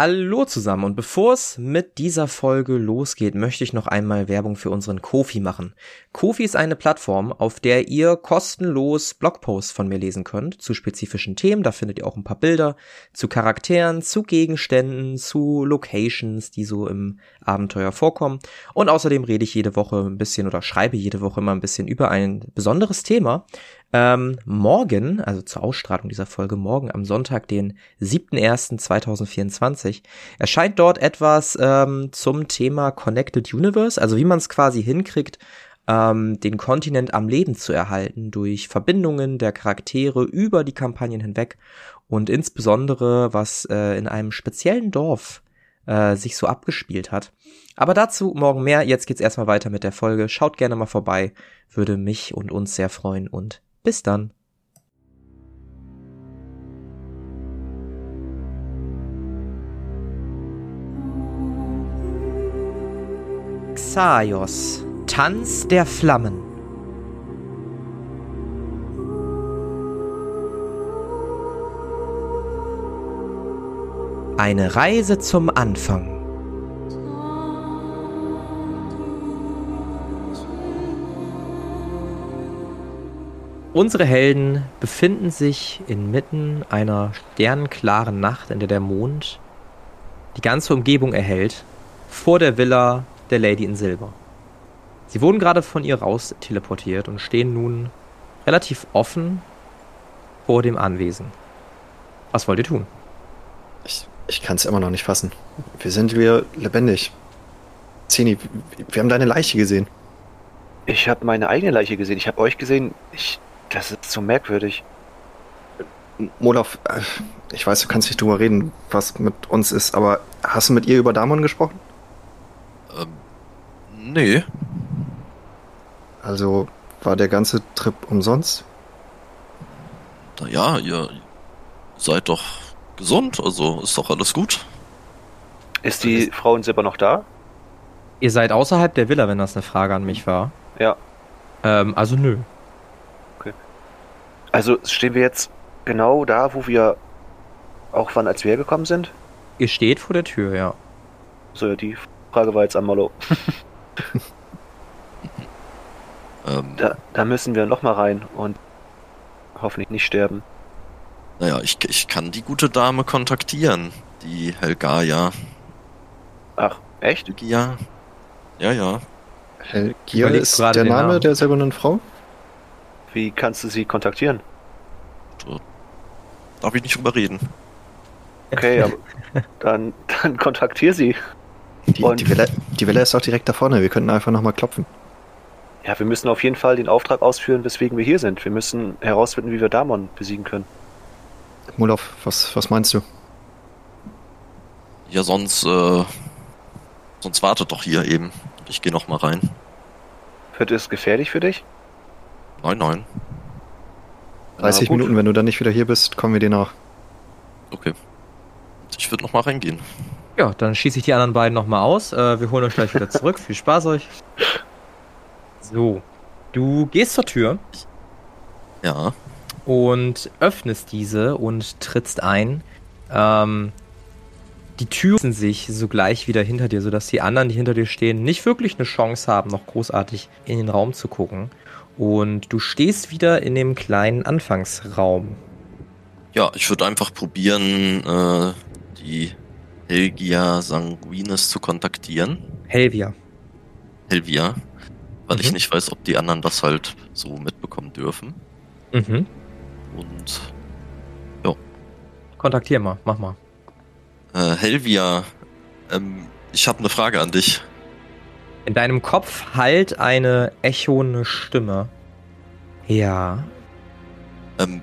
Hallo zusammen und bevor es mit dieser Folge losgeht, möchte ich noch einmal Werbung für unseren Kofi machen. Kofi ist eine Plattform, auf der ihr kostenlos Blogposts von mir lesen könnt zu spezifischen Themen. Da findet ihr auch ein paar Bilder zu Charakteren, zu Gegenständen, zu Locations, die so im Abenteuer vorkommen. Und außerdem rede ich jede Woche ein bisschen oder schreibe jede Woche immer ein bisschen über ein besonderes Thema. Ähm, morgen, also zur Ausstrahlung dieser Folge, morgen am Sonntag, den 7.1.2024, erscheint dort etwas ähm, zum Thema Connected Universe, also wie man es quasi hinkriegt, ähm, den Kontinent am Leben zu erhalten durch Verbindungen der Charaktere über die Kampagnen hinweg und insbesondere was äh, in einem speziellen Dorf äh, sich so abgespielt hat. Aber dazu morgen mehr. Jetzt geht's erstmal weiter mit der Folge. Schaut gerne mal vorbei. Würde mich und uns sehr freuen und bis dann. Xaios, Tanz der Flammen. Eine Reise zum Anfang. Unsere Helden befinden sich inmitten einer sternenklaren Nacht, in der der Mond die ganze Umgebung erhält, vor der Villa der Lady in Silber. Sie wurden gerade von ihr raus teleportiert und stehen nun relativ offen vor dem Anwesen. Was wollt ihr tun? Ich, ich kann es immer noch nicht fassen. Wir sind wieder lebendig. Zeni, wir haben deine Leiche gesehen. Ich habe meine eigene Leiche gesehen. Ich habe euch gesehen. Ich das ist so merkwürdig. Molov, äh, ich weiß, du kannst nicht drüber reden, was mit uns ist, aber hast du mit ihr über Damon gesprochen? Ähm, nee. Also war der ganze Trip umsonst? Naja, ihr seid doch gesund, also ist doch alles gut. Ist die Frau in Silber noch da? Ihr seid außerhalb der Villa, wenn das eine Frage an mich war. Ja. Ähm, also nö. Also stehen wir jetzt genau da, wo wir auch wann als wir hergekommen sind? Ihr steht vor der Tür, ja. So, die Frage war jetzt an Mollo. ähm, da, da, müssen wir nochmal rein und hoffentlich nicht sterben. Naja, ich, ich kann die gute Dame kontaktieren, die Helgaia. Ach, echt? Helgia. Ja, ja. Helgia ist der Name Namen. der silbernen Frau? Wie kannst du sie kontaktieren? Darf ich nicht drüber reden. Okay, aber dann, dann kontaktier sie. Die, die, Welle, die Welle ist auch direkt da vorne. Wir könnten einfach nochmal klopfen. Ja, wir müssen auf jeden Fall den Auftrag ausführen, weswegen wir hier sind. Wir müssen herausfinden, wie wir Damon besiegen können. Mulov, was, was meinst du? Ja, sonst, äh, sonst wartet doch hier eben. Ich gehe noch mal rein. Wird es gefährlich für dich? Nein, nein. 30 Minuten, wenn du dann nicht wieder hier bist, kommen wir dir nach. Okay. Ich würde nochmal reingehen. Ja, dann schieße ich die anderen beiden nochmal aus. Äh, wir holen euch gleich wieder zurück. Viel Spaß euch. So. Du gehst zur Tür. Ja. Und öffnest diese und trittst ein. Ähm, die Türen sich sogleich wieder hinter dir, sodass die anderen, die hinter dir stehen, nicht wirklich eine Chance haben, noch großartig in den Raum zu gucken. Und du stehst wieder in dem kleinen Anfangsraum. Ja, ich würde einfach probieren, äh, die Helgia Sanguinis zu kontaktieren. Helvia. Helvia. Weil mhm. ich nicht weiß, ob die anderen das halt so mitbekommen dürfen. Mhm. Und ja. Kontaktier mal, mach mal. Äh, Helvia, ähm, ich habe eine Frage an dich. In deinem Kopf halt eine echone Stimme. Ja. Ähm,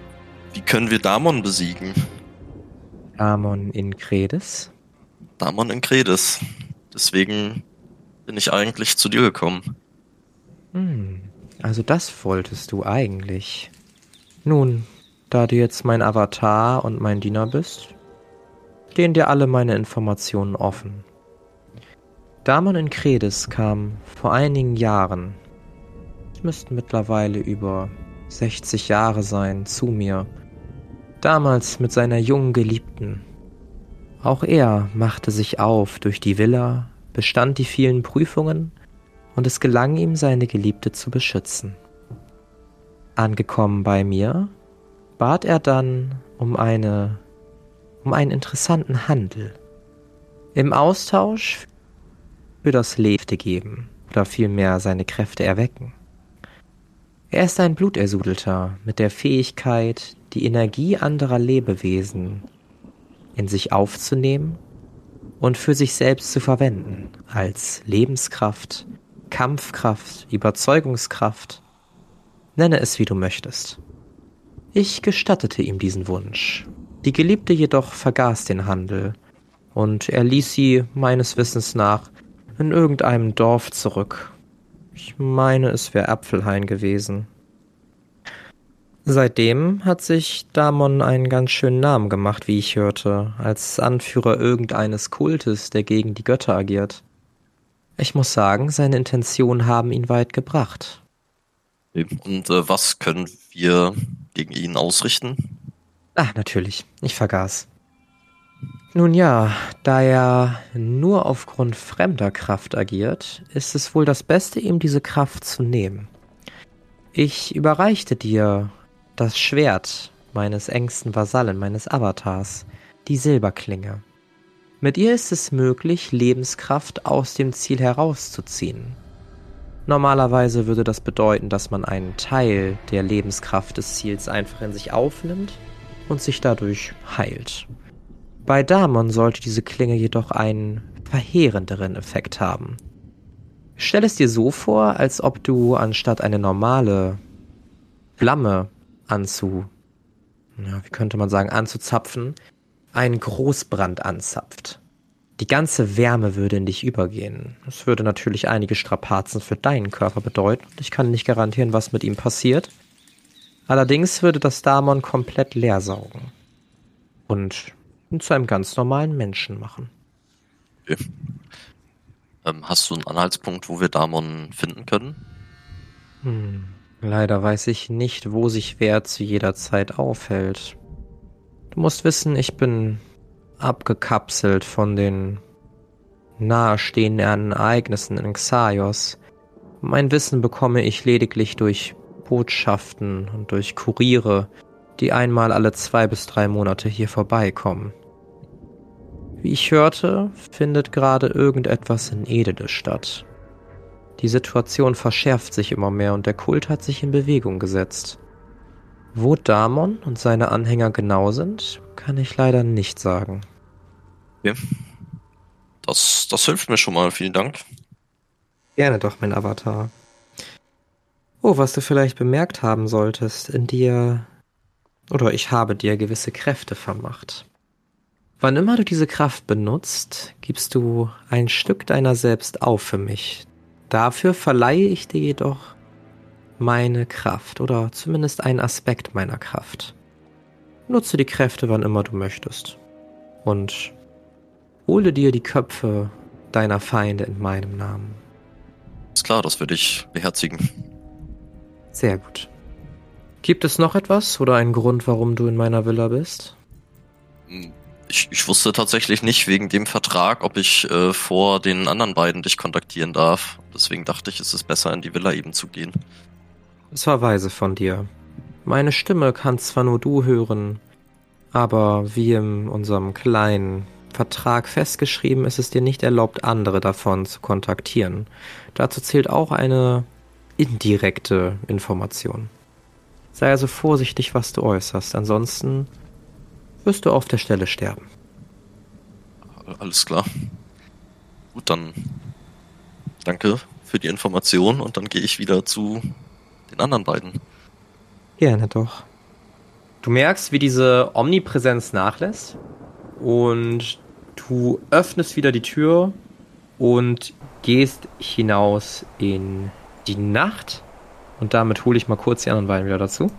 wie können wir Damon besiegen? Damon in Kredes? Damon in Kredes. Deswegen bin ich eigentlich zu dir gekommen. Hm, also das wolltest du eigentlich. Nun, da du jetzt mein Avatar und mein Diener bist, stehen dir alle meine Informationen offen. Damon in Kredes kam vor einigen Jahren, es müssten mittlerweile über 60 Jahre sein, zu mir, damals mit seiner jungen Geliebten, Auch er machte sich auf durch die Villa, bestand die vielen Prüfungen und es gelang ihm, seine Geliebte zu beschützen. Angekommen bei mir, bat er dann um eine um einen interessanten Handel. Im Austausch für das Lebte geben oder vielmehr seine Kräfte erwecken. Er ist ein Blutersudelter mit der Fähigkeit, die Energie anderer Lebewesen in sich aufzunehmen und für sich selbst zu verwenden, als Lebenskraft, Kampfkraft, Überzeugungskraft, nenne es wie du möchtest. Ich gestattete ihm diesen Wunsch. Die Geliebte jedoch vergaß den Handel, und er ließ sie meines Wissens nach in irgendeinem Dorf zurück. Ich meine, es wäre Apfelhain gewesen. Seitdem hat sich Damon einen ganz schönen Namen gemacht, wie ich hörte, als Anführer irgendeines Kultes, der gegen die Götter agiert. Ich muss sagen, seine Intentionen haben ihn weit gebracht. Und äh, was können wir gegen ihn ausrichten? Ach, natürlich. Ich vergaß. Nun ja, da er nur aufgrund fremder Kraft agiert, ist es wohl das Beste, ihm diese Kraft zu nehmen. Ich überreichte dir das Schwert meines engsten Vasallen, meines Avatars, die Silberklinge. Mit ihr ist es möglich, Lebenskraft aus dem Ziel herauszuziehen. Normalerweise würde das bedeuten, dass man einen Teil der Lebenskraft des Ziels einfach in sich aufnimmt und sich dadurch heilt. Bei Damon sollte diese Klinge jedoch einen verheerenderen Effekt haben. Stell es dir so vor, als ob du anstatt eine normale Flamme anzu, ja, wie könnte man sagen, anzuzapfen, einen Großbrand anzapft. Die ganze Wärme würde in dich übergehen. Das würde natürlich einige Strapazen für deinen Körper bedeuten. Ich kann nicht garantieren, was mit ihm passiert. Allerdings würde das Damon komplett leer saugen. Und ihn zu einem ganz normalen Menschen machen. Okay. Ähm, hast du einen Anhaltspunkt, wo wir Damon finden können? Hm. Leider weiß ich nicht, wo sich wer zu jeder Zeit aufhält. Du musst wissen, ich bin abgekapselt von den nahestehenden Ereignissen in Xaios. Mein Wissen bekomme ich lediglich durch Botschaften und durch Kuriere, die einmal alle zwei bis drei Monate hier vorbeikommen. Wie ich hörte, findet gerade irgendetwas in Edele statt. Die Situation verschärft sich immer mehr und der Kult hat sich in Bewegung gesetzt. Wo Damon und seine Anhänger genau sind, kann ich leider nicht sagen. Okay. Das, das hilft mir schon mal, vielen Dank. Gerne doch, mein Avatar. Oh, was du vielleicht bemerkt haben solltest, in dir oder ich habe dir gewisse Kräfte vermacht. Wann immer du diese Kraft benutzt, gibst du ein Stück deiner selbst auf für mich, Dafür verleihe ich dir jedoch meine Kraft oder zumindest einen Aspekt meiner Kraft. Nutze die Kräfte, wann immer du möchtest. Und hole dir die Köpfe deiner Feinde in meinem Namen. Ist klar, das würde ich beherzigen. Sehr gut. Gibt es noch etwas oder einen Grund, warum du in meiner Villa bist? Ich, ich wusste tatsächlich nicht wegen dem Vertrag, ob ich äh, vor den anderen beiden dich kontaktieren darf. Deswegen dachte ich, es ist besser, in die Villa eben zu gehen. Es war weise von dir. Meine Stimme kann zwar nur du hören, aber wie in unserem kleinen Vertrag festgeschrieben, ist es dir nicht erlaubt, andere davon zu kontaktieren. Dazu zählt auch eine indirekte Information. Sei also vorsichtig, was du äußerst, ansonsten wirst du auf der Stelle sterben. Alles klar. Gut, dann danke für die Information und dann gehe ich wieder zu den anderen beiden. Gerne doch. Du merkst, wie diese Omnipräsenz nachlässt und du öffnest wieder die Tür und gehst hinaus in die Nacht. Und damit hole ich mal kurz die anderen beiden wieder dazu.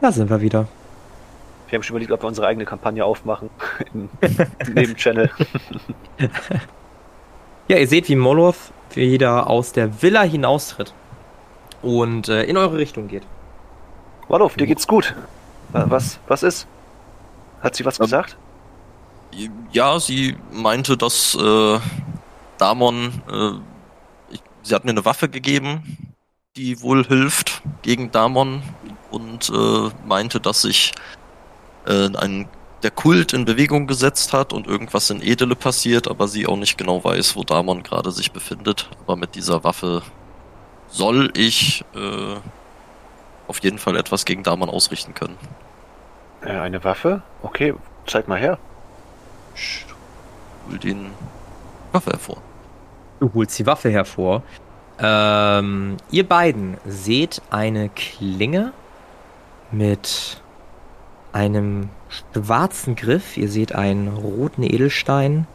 Da sind wir wieder. Wir haben schon überlegt, ob wir unsere eigene Kampagne aufmachen. Im, Nebenchannel. ja, ihr seht, wie Moloth wieder aus der Villa hinaustritt und äh, in eure Richtung geht. Moloth, dir geht's gut. Was, was ist? Hat sie was gesagt? Ja, sie meinte, dass äh, Damon, äh, ich, sie hat mir eine Waffe gegeben, die wohl hilft gegen Damon und äh, meinte, dass sich äh, ein, der Kult in Bewegung gesetzt hat und irgendwas in Edele passiert, aber sie auch nicht genau weiß, wo Damon gerade sich befindet. Aber mit dieser Waffe soll ich äh, auf jeden Fall etwas gegen Damon ausrichten können. Äh, eine Waffe? Okay, zeig mal her. Ich hol den Waffe hervor. Du holst die Waffe hervor. Ähm, ihr beiden seht eine Klinge mit einem schwarzen Griff. Ihr seht einen roten Edelstein.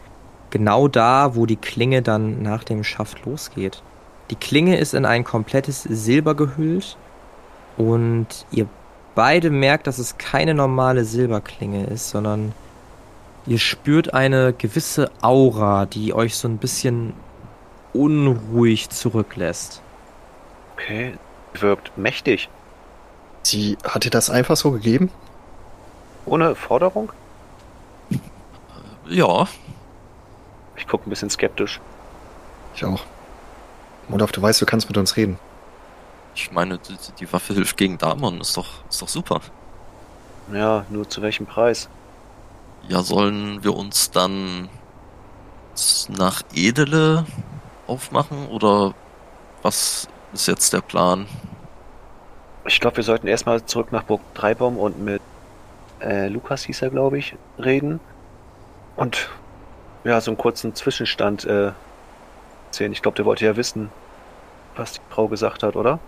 Genau da, wo die Klinge dann nach dem Schaft losgeht. Die Klinge ist in ein komplettes Silber gehüllt. Und ihr beide merkt, dass es keine normale Silberklinge ist, sondern ihr spürt eine gewisse Aura, die euch so ein bisschen unruhig zurücklässt. Okay, wirkt mächtig. Sie hat dir das einfach so gegeben? Ohne Forderung? Ja, Ich gucke ein bisschen skeptisch. Ich auch. Modov, du weißt, du kannst mit uns reden. ich meine, die, die Waffe hilft gegen Damon, ist doch, ist doch super. Ja, nur zu welchem Preis? Ja, sollen wir uns dann nach Edele aufmachen oder was ist jetzt der Plan? Ich glaube, wir sollten erstmal zurück nach Burg Dreibaum und mit äh, Lukas hieß er, glaube ich, reden. Und ja, so einen kurzen Zwischenstand äh, erzählen. Ich glaube, der wollte ja wissen, was die Frau gesagt hat, oder?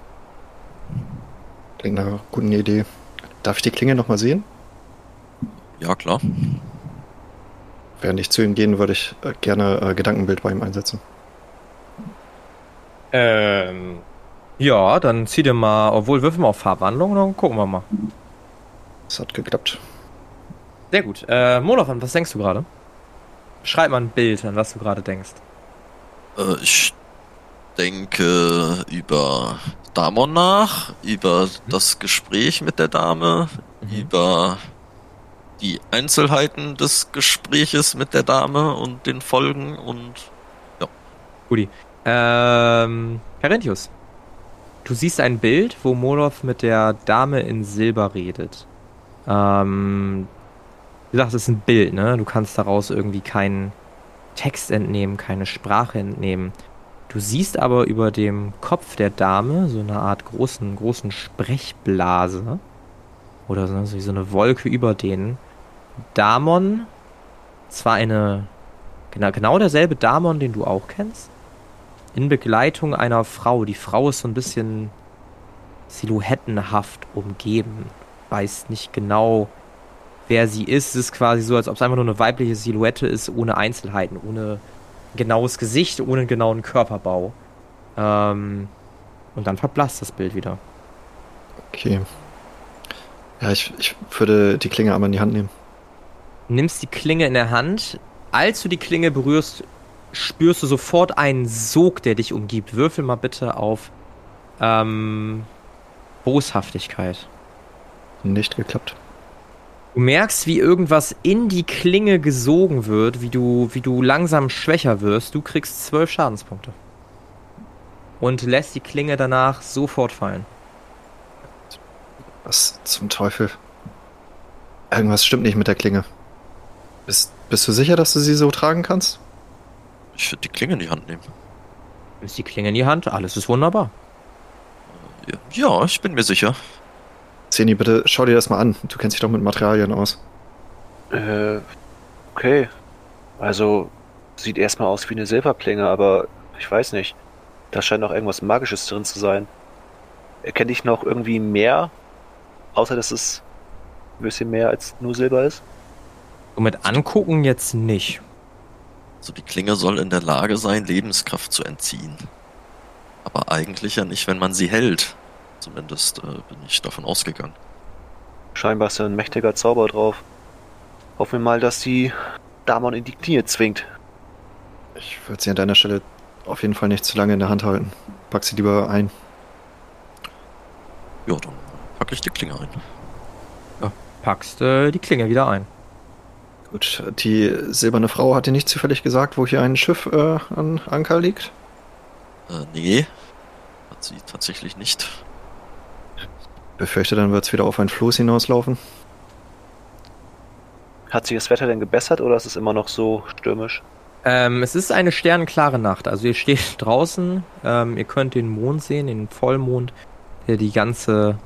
Klingt nach einer guten Idee. Darf ich die Klinge nochmal sehen? Ja, klar. Während ich zu ihm gehen, würde ich äh, gerne äh, Gedankenbild bei ihm einsetzen. Ähm, ja, dann zieh dir mal, obwohl würfeln wir auf Farbwandlung, dann gucken wir mal. Das hat geklappt. Sehr gut. Äh, Molov, an was denkst du gerade? Schreib mal ein Bild, an was du gerade denkst. Äh, ich denke über Damon nach, über das Gespräch mit der Dame, über die Einzelheiten des Gespräches mit der Dame und den Folgen und Ähm, Carinthius, du siehst ein Bild, wo Molov mit der Dame in Silber redet. Ähm, wie gesagt, es ist ein Bild, ne? Du kannst daraus irgendwie keinen Text entnehmen, keine Sprache entnehmen. Du siehst aber über dem Kopf der Dame so eine Art großen, großen Sprechblase. Oder so, so wie so eine Wolke über denen. Damon, zwar eine, genau, genau derselbe Damon, den du auch kennst, in Begleitung einer Frau. Die Frau ist so ein bisschen silhouettenhaft umgeben. Weiß nicht genau, wer sie ist. Es ist quasi so, als ob es einfach nur eine weibliche Silhouette ist, ohne Einzelheiten, ohne genaues Gesicht, ohne genauen Körperbau. Ähm, und dann verblasst das Bild wieder. Okay. Ja, ich, ich würde die Klinge einmal in die Hand nehmen. Nimmst die Klinge in der Hand. Als du die Klinge berührst, spürst du sofort einen Sog, der dich umgibt. Würfel mal bitte auf ähm, Boshaftigkeit. Nicht geklappt. Du merkst, wie irgendwas in die Klinge gesogen wird, wie du, wie du langsam schwächer wirst. Du kriegst zwölf Schadenspunkte. Und lässt die Klinge danach sofort fallen. Was zum Teufel? Irgendwas stimmt nicht mit der Klinge. Bist, bist du sicher, dass du sie so tragen kannst? ich würde die Klinge in die Hand nehmen. Nimmst die Klinge in die Hand, alles ist wunderbar. Ja ich bin mir sicher. Zeni, bitte schau dir das mal an. Du kennst dich doch mit Materialien aus. Äh, okay. Also, sieht erstmal aus wie eine Silberklinge, aber ich weiß nicht. Da scheint noch irgendwas Magisches drin zu sein. Erkenne ich noch irgendwie mehr? Außer, dass es ein bisschen mehr als nur Silber ist? Und mit angucken jetzt nicht. Also die Klinge soll in der Lage sein, Lebenskraft zu entziehen. Aber eigentlich ja nicht, wenn man sie hält. Zumindest äh, bin ich davon ausgegangen. Scheinbar ist da ein mächtiger Zauber drauf. Hoffen wir mal, dass die Damon in die Knie zwingt. Ich würde sie an deiner Stelle auf jeden Fall nicht zu lange in der Hand halten. Pack sie lieber ein. Ja, dann packe ich die Klinge ein. Packst äh, die Klinge wieder ein. Gut, die silberne Frau hat dir nicht zufällig gesagt, wo hier ein Schiff äh, an Anker liegt? Äh, nee, hat sie tatsächlich nicht. Befürchte, dann wird es wieder auf ein Floß hinauslaufen. Hat sich das Wetter denn gebessert oder ist es immer noch so stürmisch? Ähm, es ist eine sternenklare Nacht. Also ihr steht draußen, ähm, ihr könnt den Mond sehen, den Vollmond, der die ganze,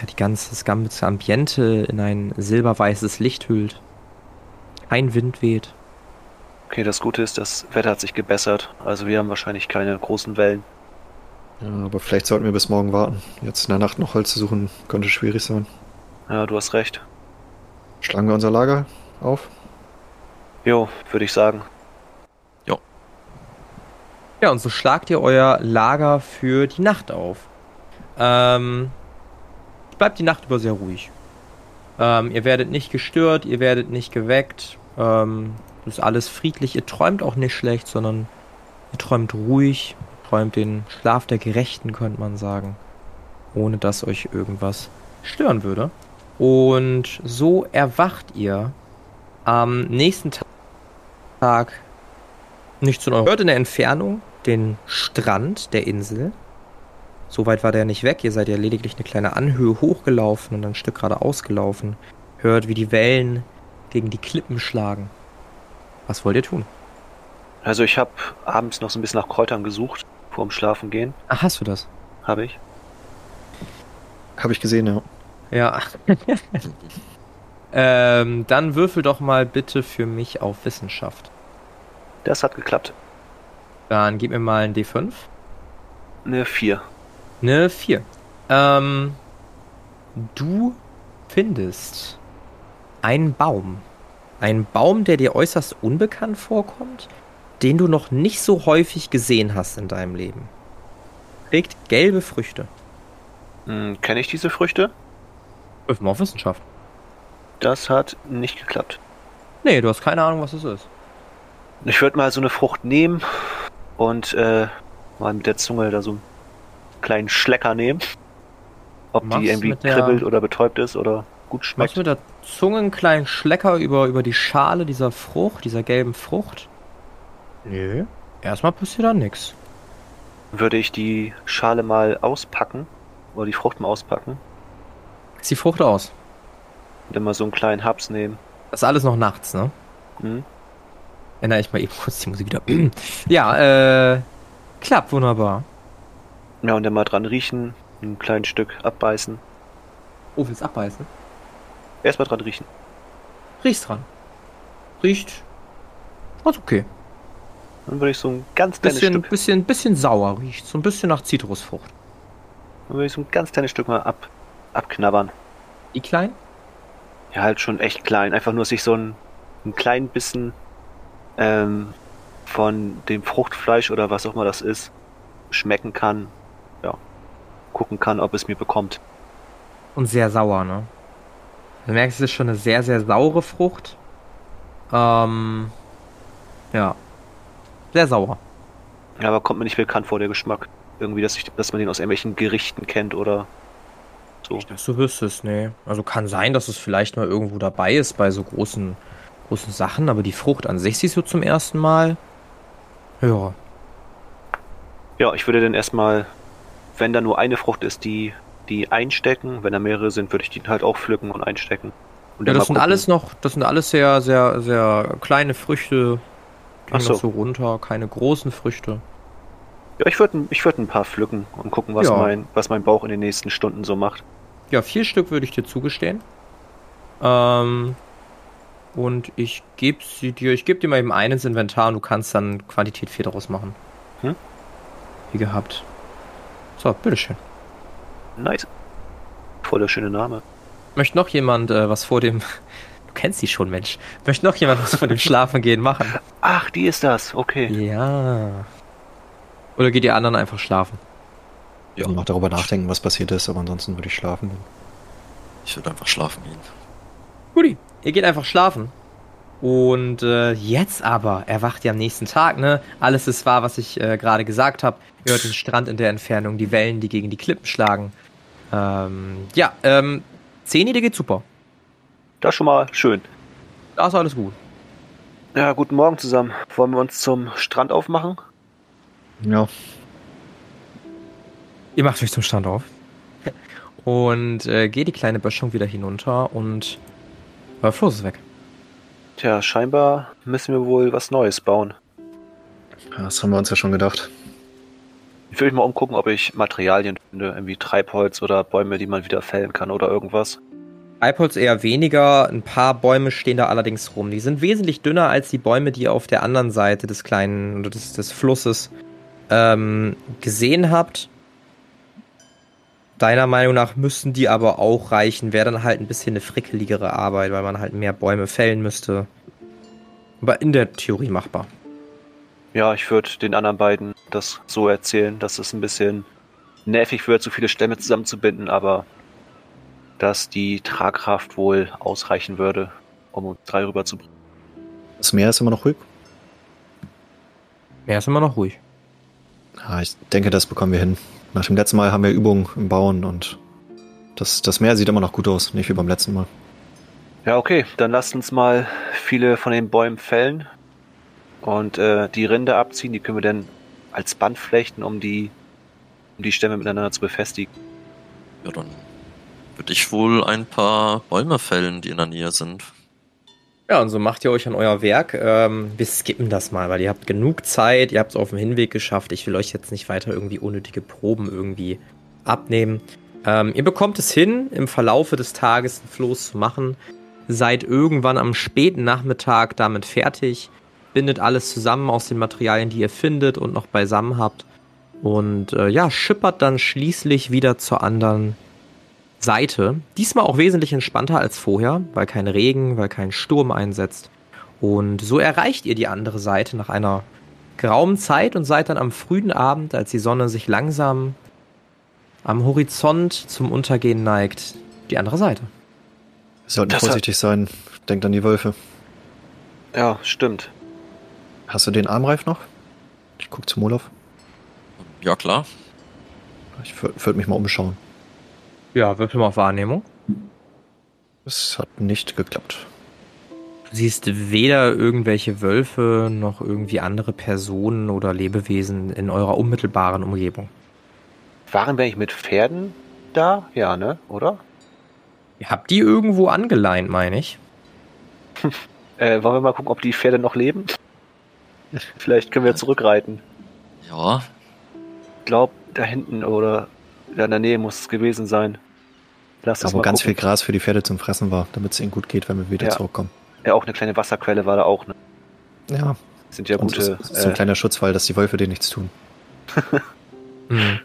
ja, die ganze, das ganze Ambiente in ein silberweißes Licht hüllt. Kein Wind weht. Okay, das Gute ist, das Wetter hat sich gebessert. Also wir haben wahrscheinlich keine großen Wellen. Ja, aber vielleicht sollten wir bis morgen warten. Jetzt in der Nacht noch Holz zu suchen, könnte schwierig sein. Ja, du hast recht. Schlagen wir unser Lager auf? Jo, würde ich sagen. Ja, und so schlagt ihr euer Lager für die Nacht auf. Ähm, bleibt die Nacht über sehr ruhig. Ähm, ihr werdet nicht gestört, ihr werdet nicht geweckt. Ähm, das ist alles friedlich. Ihr träumt auch nicht schlecht, sondern ihr träumt ruhig, träumt den Schlaf der Gerechten, könnte man sagen. Ohne dass euch irgendwas stören würde. Und so erwacht ihr am nächsten Tag nicht zu eurer. Hört in der Entfernung den Strand der Insel. So weit war der nicht weg. Ihr seid ja lediglich eine kleine Anhöhe hochgelaufen und ein Stück geradeaus gelaufen. Hört, wie die Wellen gegen die Klippen schlagen. Was wollt ihr tun? Also ich habe abends noch so ein bisschen nach Kräutern gesucht, vorm Schlafen gehen. Ach, hast du das? Habe ich. Habe ich gesehen, ja. Ja. ähm, dann würfel doch mal bitte für mich auf Wissenschaft. Das hat geklappt. Dann gib mir mal ein D5. Eine 4. Eine 4. Ähm, du findest einen Baum. Einen Baum, der dir äußerst unbekannt vorkommt, den du noch nicht so häufig gesehen hast in deinem Leben. Trägt gelbe Früchte. Hm, Kenne ich diese Früchte? Mal auf Wissenschaft. Das hat nicht geklappt. Nee, du hast keine Ahnung, was es ist. Ich würde mal so eine Frucht nehmen und äh, mal mit der Zunge da so einen kleinen Schlecker nehmen. Ob Mach's die irgendwie der- kribbelt oder betäubt ist oder gut Machst schmeckt. du mit der Zunge einen kleinen Schlecker über, über die Schale dieser Frucht, dieser gelben Frucht? Nö. Erstmal passiert da nichts. Würde ich die Schale mal auspacken oder die Frucht mal auspacken Ist die Frucht aus. und dann mal so einen kleinen Haps nehmen. Das ist alles noch nachts, ne? Hm? Ändere ich mal eben kurz die Musik wieder. ja, äh, klappt wunderbar. Ja, und dann mal dran riechen, ein kleines Stück abbeißen. Oh, willst abbeißen? Erstmal dran riechen. Riechst dran. Riecht. Ist okay. Dann würde ich so ein ganz kleines Bisschen, Stück, bisschen, bisschen sauer riecht. So ein bisschen nach Zitrusfrucht. dann würde ich so ein ganz kleines Stück mal ab, abknabbern. Die klein? Ja, halt schon echt klein. Einfach nur, dass ich so ein, ein klein bisschen ähm, von dem Fruchtfleisch oder was auch immer das ist, schmecken kann. Ja. Gucken kann, ob es mir bekommt. Und sehr sauer, ne? Du merkst, es ist schon eine sehr, sehr saure Frucht. Ähm, ja. Sehr sauer. Ja, aber kommt mir nicht bekannt vor, der Geschmack. Irgendwie, dass, ich, dass man den aus irgendwelchen Gerichten kennt oder so. Nicht, dass du wüsstest, nee. Also kann sein, dass es vielleicht mal irgendwo dabei ist bei so großen, großen Sachen, aber die Frucht an sich siehst du zum ersten Mal. Ja. Ja, ich würde dann erstmal, wenn da nur eine Frucht ist, die, die einstecken. Wenn da mehrere sind, würde ich die halt auch pflücken und einstecken. Und Ja, das sind gucken. alles noch, das sind alles sehr, sehr, sehr kleine Früchte. Gehen so. noch so runter, keine großen Früchte. Ja, ich würde ich würd ein paar pflücken und gucken, was, Ja. mein, was mein Bauch in den nächsten Stunden so macht. Ja, vier Stück würde ich dir zugestehen. Ähm, und ich gebe sie dir, ich gebe dir mal eben einen ins Inventar und du kannst dann Quantität 4 daraus machen. Hm? Wie gehabt. So, bitteschön. Nice. Voll der schöne Name. Möchte noch jemand äh, was vor dem. Du kennst sie schon, Mensch. Möchte noch jemand was vor dem Schlafengehen machen? Ach, die ist das. Okay. Ja. Oder geht ihr anderen einfach schlafen? Ja. noch darüber nachdenken, was passiert ist, aber ansonsten würde ich schlafen. Ich würde einfach schlafen gehen. Guti, ihr geht einfach schlafen. Und äh, jetzt aber erwacht ihr am nächsten Tag, ne? Alles ist wahr, was ich äh, gerade gesagt habe. Ihr hört den Strand in der Entfernung, die Wellen, die gegen die Klippen schlagen. Ähm, ja, ähm, Zeni, dir geht super. Das ist schon mal schön. Da ist alles gut. Ja, guten Morgen zusammen. Wollen wir uns zum Strand aufmachen? Ja. Ihr macht euch zum Strand auf. Und äh, geht die kleine Böschung wieder hinunter und euer Floß ist weg. Tja, scheinbar müssen wir wohl was Neues bauen. Das haben wir uns ja schon gedacht. Ich will mich mal umgucken, ob ich Materialien finde, irgendwie Treibholz oder Bäume, die man wieder fällen kann oder irgendwas. Treibholz eher weniger, ein paar Bäume stehen da allerdings rum. Die sind wesentlich dünner als die Bäume, die ihr auf der anderen Seite des kleinen oder des, des Flusses ähm, gesehen habt. Deiner Meinung nach müssten die aber auch reichen, wäre dann halt ein bisschen eine frickeligere Arbeit, weil man halt mehr Bäume fällen müsste. Aber in der Theorie machbar. Ja, ich würde den anderen beiden das so erzählen, dass es ein bisschen nervig wird, so viele Stämme zusammenzubinden, aber dass die Tragkraft wohl ausreichen würde, um uns drei rüberzubringen. Das Meer ist immer noch ruhig. Meer ist immer noch ruhig. Ja, ich denke, das bekommen wir hin. Nach dem letzten Mal haben wir Übungen im Bauen und das, das Meer sieht immer noch gut aus, nicht wie beim letzten Mal. Ja, okay, dann lasst uns mal viele von den Bäumen fällen und äh, die Rinde abziehen. Die können wir dann als Band flechten, um die, um die Stämme miteinander zu befestigen. Ja, dann würde ich wohl ein paar Bäume fällen, die in der Nähe sind. Ja, und so macht ihr euch an euer Werk. Ähm, wir skippen das mal, weil ihr habt genug Zeit, ihr habt es auf dem Hinweg geschafft. Ich will euch jetzt nicht weiter irgendwie unnötige Proben irgendwie abnehmen. Ähm, ihr bekommt es hin, im Verlaufe des Tages ein Floß zu machen. Seid irgendwann am späten Nachmittag damit fertig. Bindet alles zusammen aus den Materialien, die ihr findet und noch beisammen habt. Und äh, ja, schippert dann schließlich wieder zur anderen Seite. Diesmal auch wesentlich entspannter als vorher, weil kein Regen, weil kein Sturm einsetzt. Und so erreicht ihr die andere Seite nach einer geraumen Zeit und seid dann am frühen Abend, als die Sonne sich langsam am Horizont zum Untergehen neigt, die andere Seite. Wir sollten Das hat- vorsichtig sein. Denkt an die Wölfe. Ja, stimmt. Hast du den Armreif noch? Ich guck zum Olaf. Ja, klar. Ich würde mich mal umschauen. Ja, würfel mal auf Wahrnehmung. Es hat nicht geklappt. Du siehst weder irgendwelche Wölfe noch irgendwie andere Personen oder Lebewesen in eurer unmittelbaren Umgebung. Waren wir eigentlich mit Pferden da? Ja, ne? Oder? Ihr habt die irgendwo angeleint, meine ich. Äh, wollen wir mal gucken, ob die Pferde noch leben? Vielleicht können wir zurückreiten. Ja, Ich glaube, da hinten oder da in der Nähe muss es gewesen sein. Lass Da wo mal ganz viel. Gras für die Pferde zum Fressen war, damit es ihnen gut geht, wenn wir wieder Ja. zurückkommen. Ja, auch eine kleine Wasserquelle war da auch. Ne? Ja, Sind ja gute. ist so ein Äh, kleiner Schutzwall, dass die Wölfe denen nichts tun. Hm.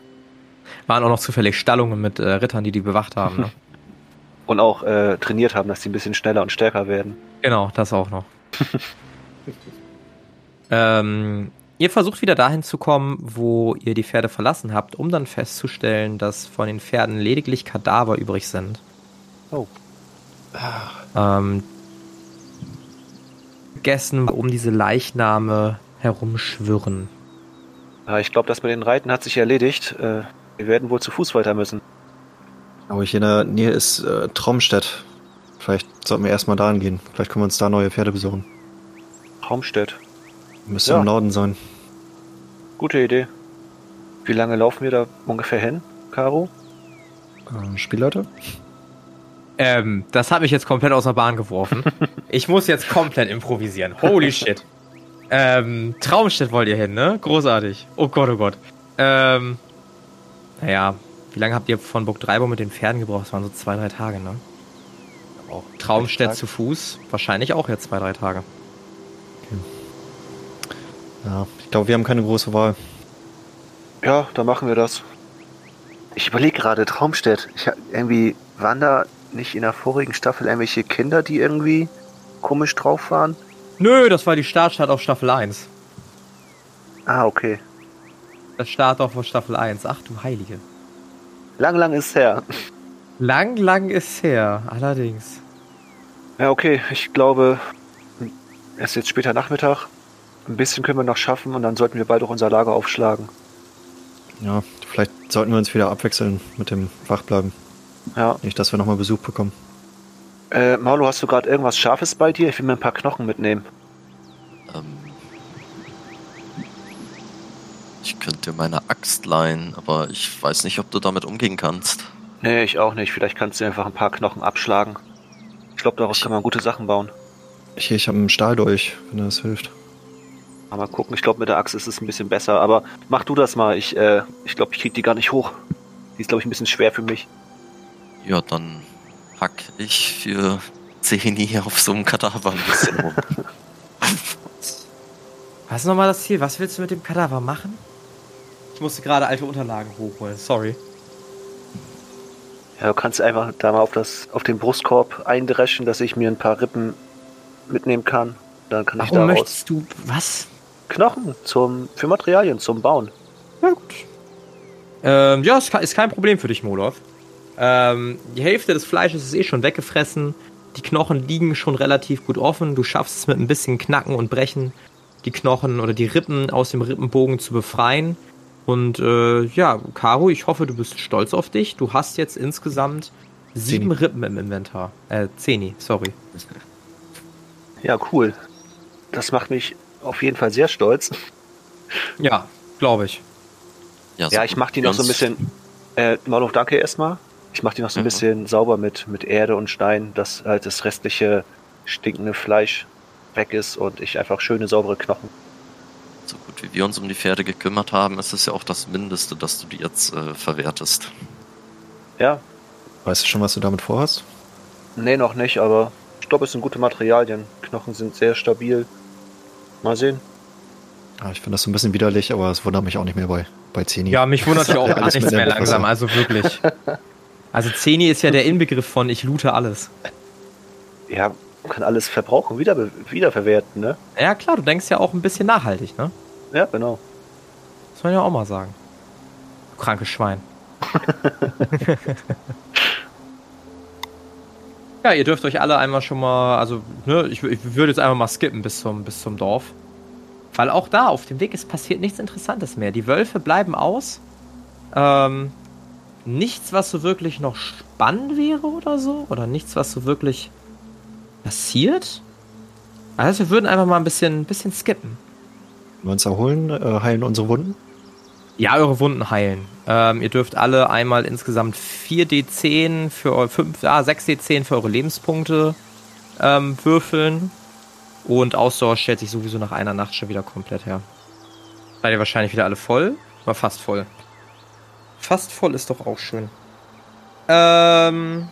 Waren auch noch zufällig Stallungen mit äh, Rittern, die die bewacht haben. Ne? und auch äh, trainiert haben, dass die ein bisschen schneller und stärker werden. genau, das auch noch. ähm, ihr versucht wieder dahin zu kommen, wo ihr die Pferde verlassen habt, um dann festzustellen, dass von den Pferden lediglich Kadaver übrig sind. Oh. Ähm, gegessen, um diese Leichname herumschwirren. Ja, ich glaube, das mit den Reiten hat sich erledigt. Äh, wir werden wohl zu Fuß weiter müssen. Aber hier in der Nähe ist äh, Traumstedt. Vielleicht sollten wir erstmal dahin gehen. Vielleicht können wir uns da neue Pferde besorgen. Traumstedt. Müsste Ja. im Norden sein. Gute Idee. Wie lange laufen wir da ungefähr hin, Caro? Äh, Spielleute? Ähm, das hat mich jetzt komplett aus der Bahn geworfen. ich muss jetzt komplett improvisieren. Holy shit. Ähm, Traumstedt wollt ihr hin, ne? Großartig. Oh Gott, oh Gott. Ähm, naja, wie lange habt ihr von Burg Dreiburg mit den Pferden gebraucht? Das waren so zwei, drei Tage, ne? Auch Traumstedt zu Fuß, wahrscheinlich auch jetzt zwei, drei Tage. Ja, ich glaube, wir haben keine große Wahl. Ja, dann machen wir das. Ich überlege gerade, Traumstedt. Ich, hab- irgendwie waren da nicht in der vorigen Staffel irgendwelche Kinder, die irgendwie komisch drauf waren? Nö, das war die Startstadt auf Staffel 1. Ah, okay. Das Startdorf von Staffel 1. Ach du Heilige. Lang, lang ist her. Lang, lang ist her, allerdings. Ja, okay. Ich glaube, es ist jetzt später Nachmittag. Ein bisschen können wir noch schaffen und dann sollten wir bald auch unser Lager aufschlagen. Ja, vielleicht sollten wir uns wieder abwechseln mit dem Wachbleiben. Ja, Nicht, dass wir nochmal Besuch bekommen. Äh, Marlo, hast du gerade irgendwas Scharfes bei dir? Ich will mir ein paar Knochen mitnehmen. Ähm, ich könnte dir meine Axt leihen, aber ich weiß nicht, ob du damit umgehen kannst. Nee, ich auch nicht. Vielleicht kannst du einfach ein paar Knochen abschlagen. Ich glaube, daraus kann man gute Sachen bauen. Hier, ich habe einen Stahldolch, wenn das hilft. Mal gucken. Ich glaube, mit der Axt ist es ein bisschen besser. Aber mach du das mal. Ich, äh, ich glaube, ich krieg die gar nicht hoch. Die ist, glaube ich, ein bisschen schwer für mich. Ja, dann hack ich für Zehni auf so einem Kadaver ein bisschen rum. Was ist nochmal das Ziel? Was willst du mit dem Kadaver machen? Ich musste gerade alte Unterlagen hochholen, sorry. Ja, du kannst einfach da mal auf, das, auf den Brustkorb eindreschen, dass ich mir ein paar Rippen mitnehmen kann. Dann kann ich Warum daraus möchtest du. Was? Knochen zum, für Materialien zum Bauen. Ja, gut. Ähm, ja, ist, ist kein Problem für dich, Molov. Ähm, die Hälfte des Fleisches ist eh schon weggefressen. Die Knochen liegen schon relativ gut offen. Du schaffst es mit ein bisschen Knacken und Brechen, die Knochen oder die Rippen aus dem Rippenbogen zu befreien. Und äh, ja, Caro, ich hoffe, du bist stolz auf dich. Du hast jetzt insgesamt sieben Zehni. Rippen im Inventar. Äh, Zehni, sorry. Ja, cool. Das macht mich auf jeden Fall sehr stolz. Ja, glaube ich. Ja, Ja, ich mach die noch so ein bisschen. Äh, Marlof, danke erstmal. Ich mach die noch so ein Mhm. bisschen sauber mit, mit Erde und Stein, dass halt das restliche stinkende Fleisch weg ist und ich einfach schöne, saubere Knochen. So gut wie wir uns um die Pferde gekümmert haben, ist es ja auch das Mindeste, dass du die jetzt äh, verwertest. Ja, Weißt du schon, was du damit vorhast? nee, noch nicht, aber ich glaube, es sind gute Materialien. Knochen sind sehr stabil. Mal sehen. Ah, ich finde das so ein bisschen widerlich, aber es wundert mich auch nicht mehr bei, bei Zeni. Ja, mich wundert ja auch Ja, gar nichts mehr langsam, also wirklich. Also Zeni ist ja der Inbegriff von ich loote alles. Ja, man kann alles verbrauchen, wieder, wiederverwerten, ne? Ja klar, du denkst ja auch ein bisschen nachhaltig, ne? Ja, genau. Muss man ja auch mal sagen. Du krankes Schwein. ja, ihr dürft euch alle einmal schon mal, also, ne, ich, ich würde jetzt einfach mal skippen bis zum, bis zum Dorf. Weil auch da auf dem Weg ist passiert nichts Interessantes mehr. Die Wölfe bleiben aus. Ähm, nichts, was so wirklich noch spannend wäre oder so. Oder nichts, was so wirklich passiert. Also wir würden einfach mal ein bisschen, bisschen skippen. Wenn wir uns erholen, äh, heilen unsere Wunden. Ja, eure Wunden heilen. Ähm, ihr dürft alle einmal insgesamt 4d10 für eu- fünf, ah, 6d10 für eure Lebenspunkte ähm, würfeln. Und Ausdauer stellt sich sowieso nach einer Nacht schon wieder komplett her. Seid ihr wahrscheinlich wieder alle voll? War fast voll. Fast voll ist doch auch schön. Ähm,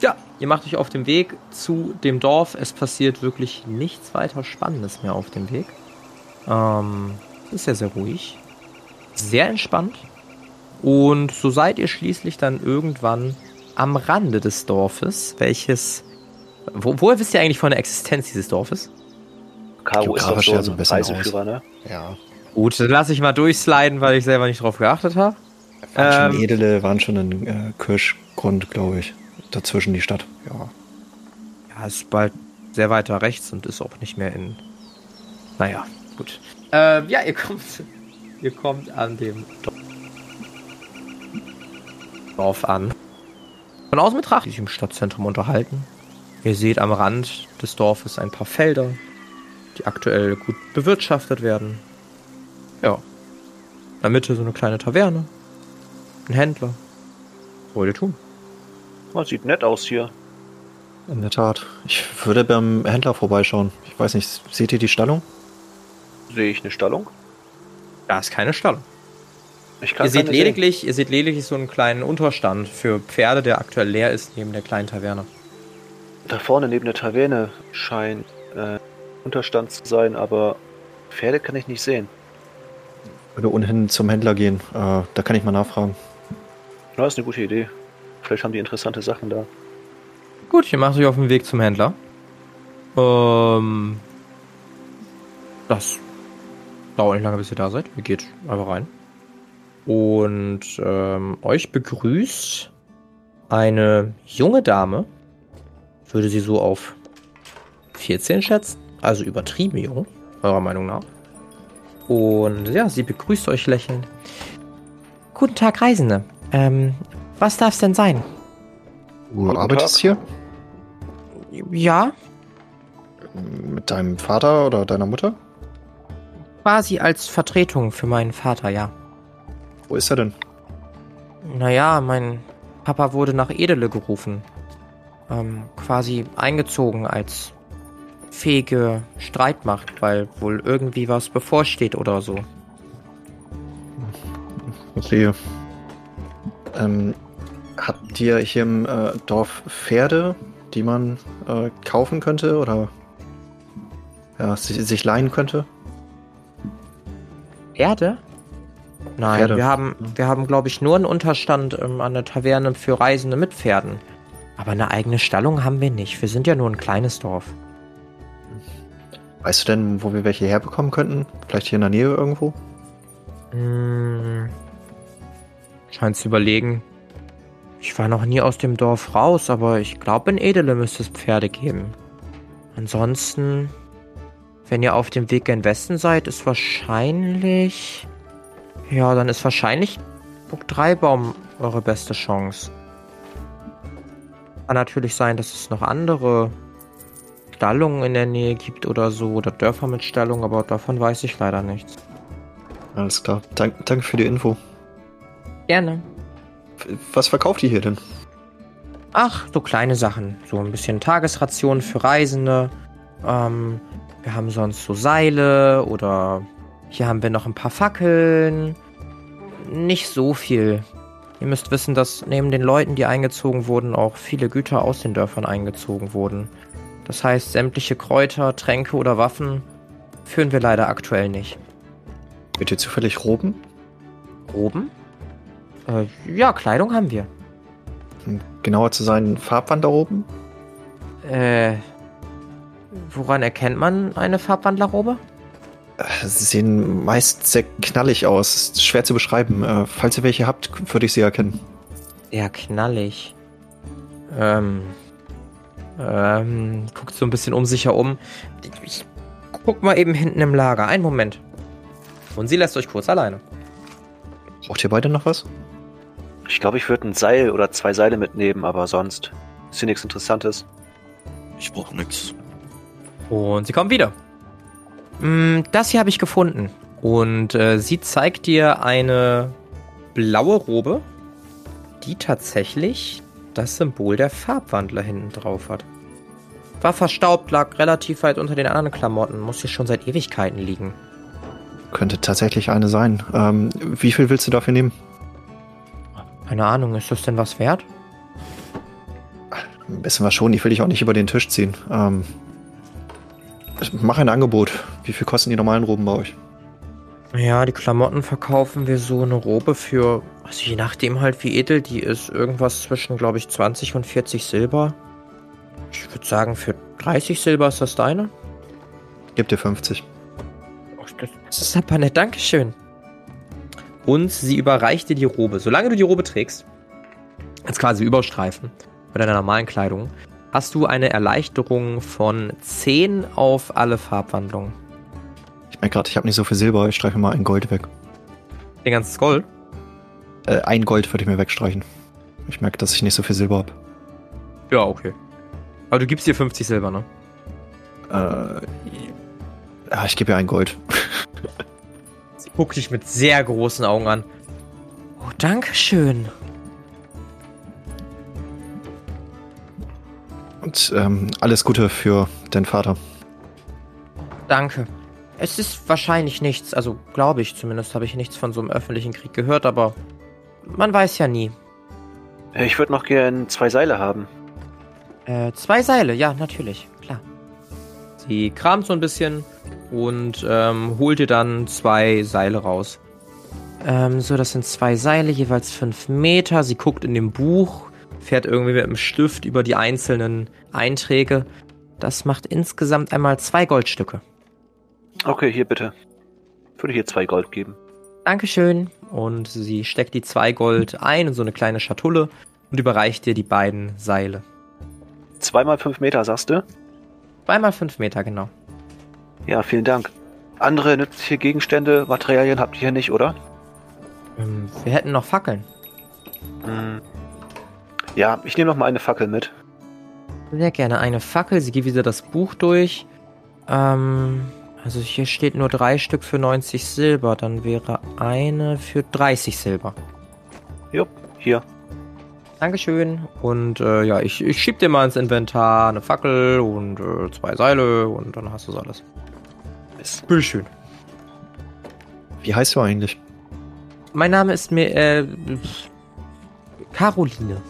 ja, ihr macht euch auf dem Weg zu dem Dorf. Es passiert wirklich nichts weiter Spannendes mehr auf dem Weg. Ähm, ist sehr, sehr ruhig sehr entspannt. Und so seid ihr schließlich dann irgendwann am Rande des Dorfes, welches. Wo, woher wisst ihr eigentlich von der Existenz dieses Dorfes? Caro ist doch so ja ein so ein Reiseführer, ne? Ja. Gut, dann lasse ich mal durchsliden, weil ich selber nicht drauf geachtet habe. Waren schon Ähm, Edele, waren schon ein äh, Kirschgrund, glaube ich. Dazwischen die Stadt. Ja. Ja, ist bald sehr weiter rechts und ist auch nicht mehr in. Naja, gut. Ähm, ja, ihr kommt. Ihr kommt an dem Dorf an. Von außen betrachtet sich im Stadtzentrum unterhalten. Ihr seht am Rand des Dorfes ein paar Felder, die aktuell gut bewirtschaftet werden. Ja. In der Mitte so eine kleine Taverne. Ein Händler. Was wollt ihr tun? Oh, sieht nett aus hier. In der Tat. Ich würde beim Händler vorbeischauen. Ich weiß nicht, seht ihr die Stallung? Sehe ich eine Stallung? Da ist keine Stallung. Ich kann Ihr seht sehen. lediglich, ihr seht lediglich so einen kleinen Unterstand für Pferde, der aktuell leer ist neben der kleinen Taverne. Da vorne neben der Taverne scheint äh, Unterstand zu sein, aber Pferde kann ich nicht sehen. Würde ohnehin zum Händler gehen. Äh, da kann ich mal nachfragen. Na, ist eine gute Idee. Vielleicht haben die interessante Sachen da. Gut, ihr macht euch auf den Weg zum Händler. Ähm, das dauert nicht lange, bis ihr da seid. Ihr geht einfach rein. Und ähm, euch begrüßt eine junge Dame. Würde sie so auf 14 schätzen. Also übertrieben jung, eurer Meinung nach. Und ja, sie begrüßt euch lächelnd. Guten Tag, Reisende. Ähm, was darf es denn sein? Du Guten arbeitest Tag. hier? Ja, Mit deinem Vater oder deiner Mutter? Quasi als Vertretung für meinen Vater, ja. Wo ist er denn? Naja, mein Papa wurde nach Edele gerufen. Ähm, quasi eingezogen als fähige Streitmacht, weil wohl irgendwie was bevorsteht oder so. Okay. Ähm, habt ihr hier im äh, Dorf Pferde, die man äh, kaufen könnte oder ja, sich, sich leihen könnte? Erde? Nein, Pferde. wir haben, wir haben, glaube ich, nur einen Unterstand ähm, an der Taverne für Reisende mit Pferden. Aber eine eigene Stallung haben wir nicht. Wir sind ja nur ein kleines Dorf. Weißt du denn, wo wir welche herbekommen könnten? Vielleicht hier in der Nähe irgendwo? Hm. Scheint zu überlegen. Ich war noch nie aus dem Dorf raus, aber ich glaube, in Edele müsste es Pferde geben. Ansonsten, wenn ihr auf dem Weg gen Westen seid, ist wahrscheinlich. Ja, dann ist wahrscheinlich Burg Dreibaum eure beste Chance. Kann natürlich sein, dass es noch andere Stallungen in der Nähe gibt oder so, oder Dörfer mit Stallung, aber davon weiß ich leider nichts. Alles klar. Dank, danke für die Info. Gerne. Was verkauft ihr hier denn? Ach, so kleine Sachen. So ein bisschen Tagesration für Reisende. Ähm, wir haben sonst so Seile oder hier haben wir noch ein paar Fackeln. Nicht so viel. Ihr müsst wissen, dass neben den Leuten, die eingezogen wurden, auch viele Güter aus den Dörfern eingezogen wurden. Das heißt, sämtliche Kräuter, Tränke oder Waffen führen wir leider aktuell nicht. Wird ihr zufällig Roben? Roben? Äh, ja, Kleidung haben wir. Um genauer zu sein, Farbwanderroben? Äh, woran erkennt man eine Farbwandlerrobe? Sie sehen meist sehr knallig aus. Ist schwer zu beschreiben. Äh, falls ihr welche habt, würde ich sie erkennen. Ja, knallig. Ähm. Ähm, guckt so ein bisschen um sich herum. Ich guck mal eben hinten im Lager. Einen Moment. Und sie lässt euch kurz alleine. Braucht ihr beide noch was? Ich glaube, ich würde ein Seil oder zwei Seile mitnehmen, aber sonst ist hier nichts Interessantes. Ich brauche nichts. Und sie kommt wieder. Mm, Das hier habe ich gefunden. Und äh, sie zeigt dir eine blaue Robe, die tatsächlich das Symbol der Farbwandler hinten drauf hat. War verstaubt, lag relativ weit unter den anderen Klamotten, muss hier schon seit Ewigkeiten liegen. Könnte tatsächlich eine sein. Ähm, wie viel willst du dafür nehmen? Keine Ahnung, ist das denn was wert? Ein bisschen was schon, die will ich auch nicht über den Tisch ziehen. Ähm, mach ein Angebot. Wie viel kosten die normalen Roben bei euch? Ja, die Klamotten verkaufen wir so eine Robe für, also je nachdem halt wie edel die ist, irgendwas zwischen, glaube ich, 20 und 40 Silber. Ich würde sagen, für 30 Silber ist das deine? Gib dir 50. Ach, das, das ist aber nett, Dankeschön. Und sie überreicht dir die Robe. Solange du die Robe trägst, als quasi Überstreifen bei deiner normalen Kleidung, hast du eine Erleichterung von 10 auf alle Farbwandlungen. Ich merke gerade, ich habe nicht so viel Silber. Ich streiche mal ein Gold weg. Den ganzen Gold? Äh, ein Gold würde ich mir wegstreichen. Ich merke, dass ich nicht so viel Silber habe. Ja, okay. Aber du gibst dir 50 Silber, ne? Äh, ja, ich gebe ihr ein Gold. Sie guckt dich mit sehr großen Augen an. Oh, danke schön. Und ähm, alles Gute für deinen Vater. Danke. Es ist wahrscheinlich nichts, also glaube ich zumindest, habe ich nichts von so einem öffentlichen Krieg gehört, aber man weiß ja nie. Ich würde noch gern zwei Seile haben. Äh, zwei Seile, ja, natürlich, klar. Sie kramt so ein bisschen und ähm, holt dir dann zwei Seile raus. Ähm, so, das sind zwei Seile, jeweils fünf Meter. Sie guckt in dem Buch, fährt irgendwie mit dem Stift über die einzelnen Einträge. Das macht insgesamt einmal zwei Goldstücke. Okay, hier bitte. Würde hier zwei Gold geben. Dankeschön. Und sie steckt die zwei Gold ein in so eine kleine Schatulle und überreicht dir die beiden Seile. Zweimal fünf Meter, sagst du? Zweimal fünf Meter, genau. Ja, vielen Dank. Andere nützliche Gegenstände, Materialien habt ihr hier nicht, oder? Ähm, wir hätten noch Fackeln. Hm. Ja, ich nehme noch mal eine Fackel mit. Sehr gerne eine Fackel. Sie geht wieder das Buch durch. Ähm, also hier steht nur drei Stück für 90 Silber. Dann wäre eine für 30 Silber. Jupp, hier. Dankeschön. Und äh, ja, ich, ich schieb dir mal ins Inventar eine Fackel und äh, zwei Seile und dann hast du es alles. Mist. Bitteschön. Wie heißt du eigentlich? Mein Name ist mir äh, Caroline.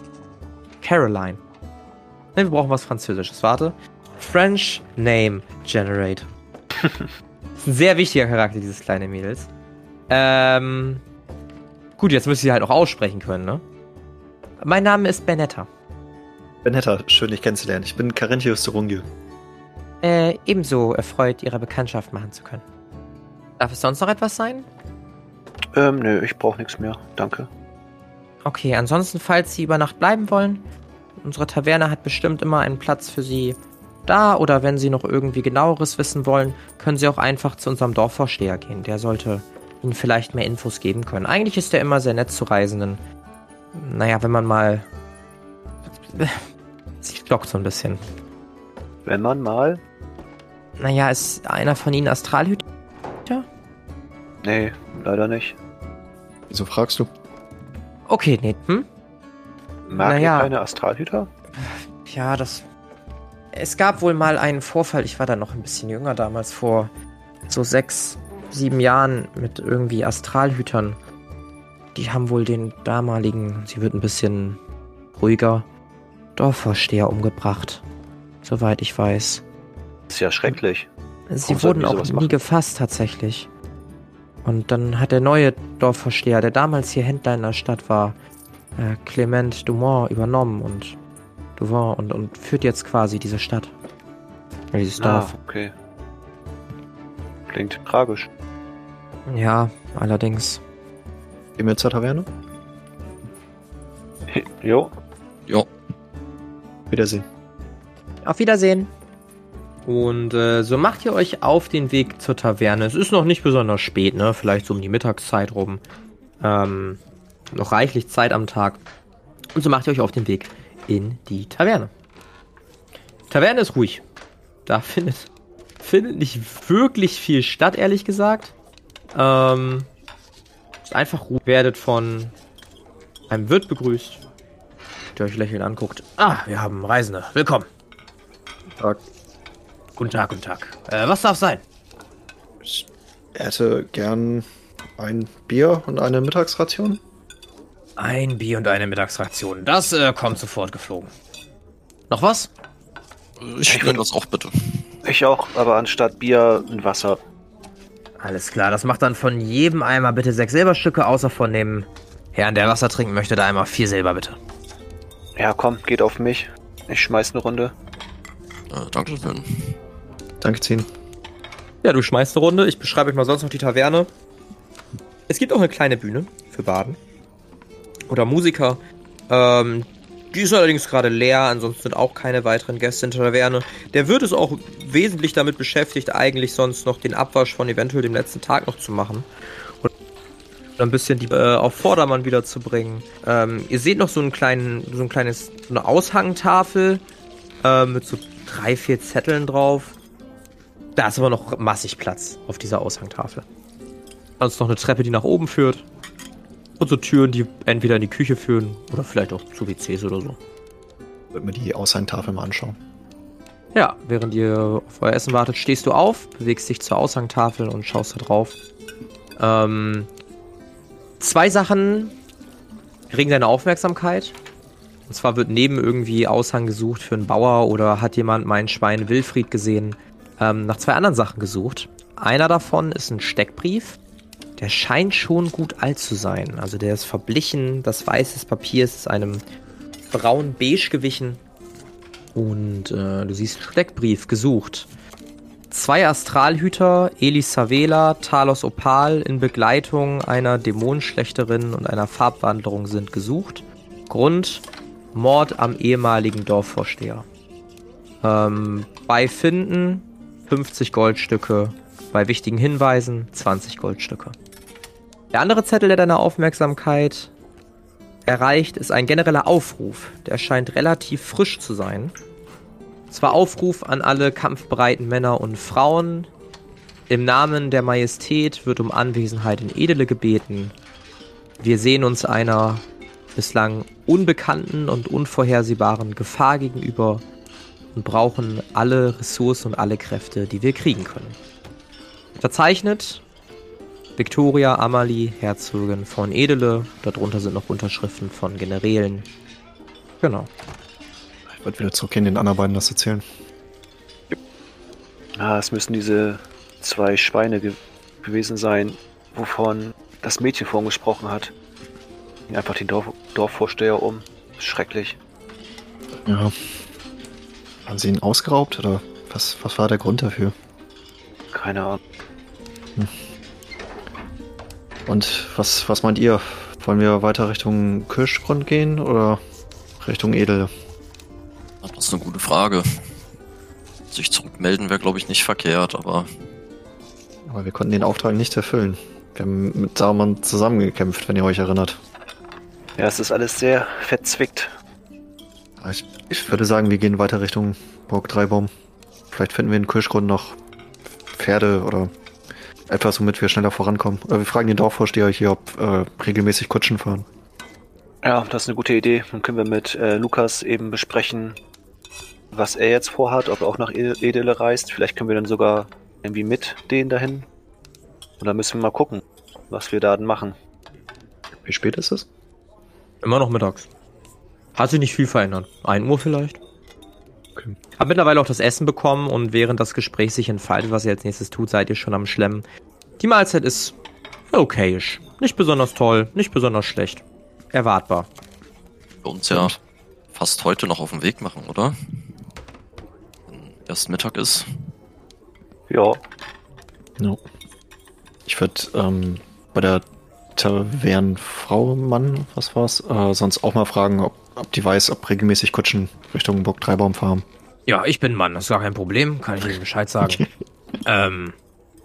Caroline. Ne, wir brauchen was Französisches. Warte. French Name Generate. ist ein sehr wichtiger Charakter, dieses kleine Mädels. Ähm. Gut, jetzt müsst ihr halt auch aussprechen können, ne? Mein Name ist Benetta. Benetta, schön dich kennenzulernen. Ich bin Carinthius Durungi. Äh, ebenso erfreut, Ihre Bekanntschaft machen zu können. Darf es sonst noch etwas sein? Ähm, nö, ich brauche nichts mehr. Danke. Okay, ansonsten, falls Sie über Nacht bleiben wollen, unsere Taverne hat bestimmt immer einen Platz für Sie da oder wenn Sie noch irgendwie genaueres wissen wollen, können Sie auch einfach zu unserem Dorfvorsteher gehen. Der sollte Ihnen vielleicht mehr Infos geben können. Eigentlich ist er immer sehr nett zu Reisenden. Naja, wenn man mal. Sie stockt so ein bisschen. Wenn man mal. Naja, ist einer von Ihnen Astralhüter? Nee, leider nicht. Wieso fragst du? Okay, nee, hm? Mag Naja. ihr keine Astralhüter? Ja, das. Es gab wohl mal einen Vorfall, ich war da noch ein bisschen jünger damals, vor so sechs, sieben Jahren mit irgendwie Astralhütern. Die haben wohl den damaligen, sie wird ein bisschen ruhiger, Dorfvorsteher umgebracht. Soweit ich weiß. Ist ja schrecklich. Sie Warum wurden auch nie machen? gefasst tatsächlich. Und dann hat der neue Dorfvorsteher, der damals hier Händler in der Stadt war, äh, Clement Dumont übernommen und Duvant und, und führt jetzt quasi diese Stadt. Ja, dieses Ah, Dorf. okay. Klingt tragisch. Ja, allerdings. Gehen wir zur Taverne? Jo. Jo. Wiedersehen. Auf Wiedersehen. Und äh, so macht ihr euch auf den Weg zur Taverne. Es ist noch nicht besonders spät, ne? Vielleicht so um die Mittagszeit rum. Ähm, noch reichlich Zeit am Tag. Und so macht ihr euch auf den Weg in die Taverne. Taverne ist ruhig. Da findet, findet nicht wirklich viel statt, ehrlich gesagt. Ähm, ist einfach ruhig. Werdet von einem Wirt begrüßt, der euch lächelnd anguckt. Ah, wir haben Reisende. Willkommen. Tag. Guten Tag, guten Tag. Äh, was darf sein? Ich hätte gern ein Bier und eine Mittagsration. Ein Bier und eine Mittagsration. Das äh, kommt sofort geflogen. Noch was? Ich nehme das auch bitte. Ich auch, aber anstatt Bier ein Wasser. Alles klar, das macht dann von jedem Eimer bitte sechs Silberstücke, außer von dem Herrn, der Wasser trinken möchte, da einmal vier Silber bitte. Ja, komm, geht auf mich. Ich schmeiß eine Runde. Äh, Dankeschön. Danke, Zehn. Ja, du schmeißt eine Runde. Ich beschreibe euch mal sonst noch die Taverne. Es gibt auch eine kleine Bühne für Baden. Oder Musiker. Ähm, die ist allerdings gerade leer, ansonsten sind auch keine weiteren Gäste in der Taverne. Der Wirt ist auch wesentlich damit beschäftigt, eigentlich sonst noch den Abwasch von eventuell dem letzten Tag noch zu machen. Und ein bisschen die äh, auf Vordermann wieder zu bringen. Ähm, ihr seht noch so einen kleinen, so ein kleines, so eine Aushangtafel äh, mit so drei, vier Zetteln drauf. Da ist aber noch massig Platz auf dieser Aushangtafel. Dann ist noch eine Treppe, die nach oben führt. Und so Türen, die entweder in die Küche führen oder vielleicht auch zu WCs oder so. Würde mir die Aushangtafel mal anschauen. Ja, während ihr auf euer Essen wartet, stehst du auf, bewegst dich zur Aushangtafel und schaust da drauf. Ähm, zwei Sachen regen deine Aufmerksamkeit. Und zwar wird neben irgendwie Aushang gesucht für einen Bauer oder hat jemand mein Schwein Wilfried gesehen, ähm, nach zwei anderen Sachen gesucht. Einer davon ist ein Steckbrief. Der scheint schon gut alt zu sein. Also der ist verblichen. Das Weiß des Papiers ist einem braun-beige gewichen. Und äh, du siehst Steckbrief gesucht. Zwei Astralhüter, Elisa Vela, Talos Opal in Begleitung einer Dämonenschlechterin und einer Farbwanderung sind gesucht. Grund: Mord am ehemaligen Dorfvorsteher. Ähm, bei Finden 50 Goldstücke, bei wichtigen Hinweisen 20 Goldstücke. Der andere Zettel, der deine Aufmerksamkeit erreicht, ist ein genereller Aufruf. Der scheint relativ frisch zu sein. Es war Aufruf an alle kampfbereiten Männer und Frauen. Im Namen der Majestät wird um Anwesenheit in Edele gebeten. Wir sehen uns einer bislang unbekannten und unvorhersehbaren Gefahr gegenüber und brauchen alle Ressourcen und alle Kräfte, die wir kriegen können. Verzeichnet Victoria Amalie, Herzogin von Edele. Darunter sind noch Unterschriften von Generälen. Genau. Ich würde wieder zurückgehen, den anderen beiden das erzählen. Ah, es müssen diese zwei Schweine ge gewesen sein, wovon das Mädchen vorhin gesprochen hat. Einfach den Dorf Dorfvorsteher um. Schrecklich. Ja. Haben sie ihn ausgeraubt oder was, was war der Grund dafür? Keine Ahnung. Und was, was meint ihr? Wollen wir weiter Richtung Kirschgrund gehen oder Richtung Edel? Das ist eine gute Frage. Sich zurückmelden wäre, glaube ich, nicht verkehrt, aber Aber wir konnten den Auftrag nicht erfüllen. Wir haben mit Saruman zusammengekämpft, wenn ihr euch erinnert. Ja, es ist alles sehr verzwickt. Ich, ich würde sagen, wir gehen weiter Richtung Burg Dreibaum. Vielleicht finden wir in Kirschgrund noch Pferde oder etwas, womit wir schneller vorankommen. Oder wir fragen den Dorfvorsteher hier, ob äh, regelmäßig Kutschen fahren. Ja, das ist eine gute Idee. Dann können wir mit äh, Lukas eben besprechen, was er jetzt vorhat, ob er auch nach Edele reist. Vielleicht können wir dann sogar irgendwie mit denen dahin. Und dann müssen wir mal gucken, was wir da dann machen. Wie spät ist es? Immer noch mittags. Hat sich nicht viel verändert. 1 Uhr vielleicht. Okay. Hab mittlerweile auch das Essen bekommen und während das Gespräch sich entfaltet, was ihr als nächstes tut, seid ihr schon am Schlemmen. Die Mahlzeit ist okayisch. Nicht besonders toll, nicht besonders schlecht. Erwartbar. wir uns ja fast heute noch auf den Weg machen, oder? Wenn erst Mittag ist. Ja, No. Ich würde ähm, bei der Tavernenfrau, Mann, was war's, äh, sonst auch mal fragen, ob, ob die weiß, ob regelmäßig Kutschen Richtung Burg Dreibaum fahren. Ja, ich bin Mann, das ist gar kein Problem. Kann ich Ihnen Bescheid sagen. ähm,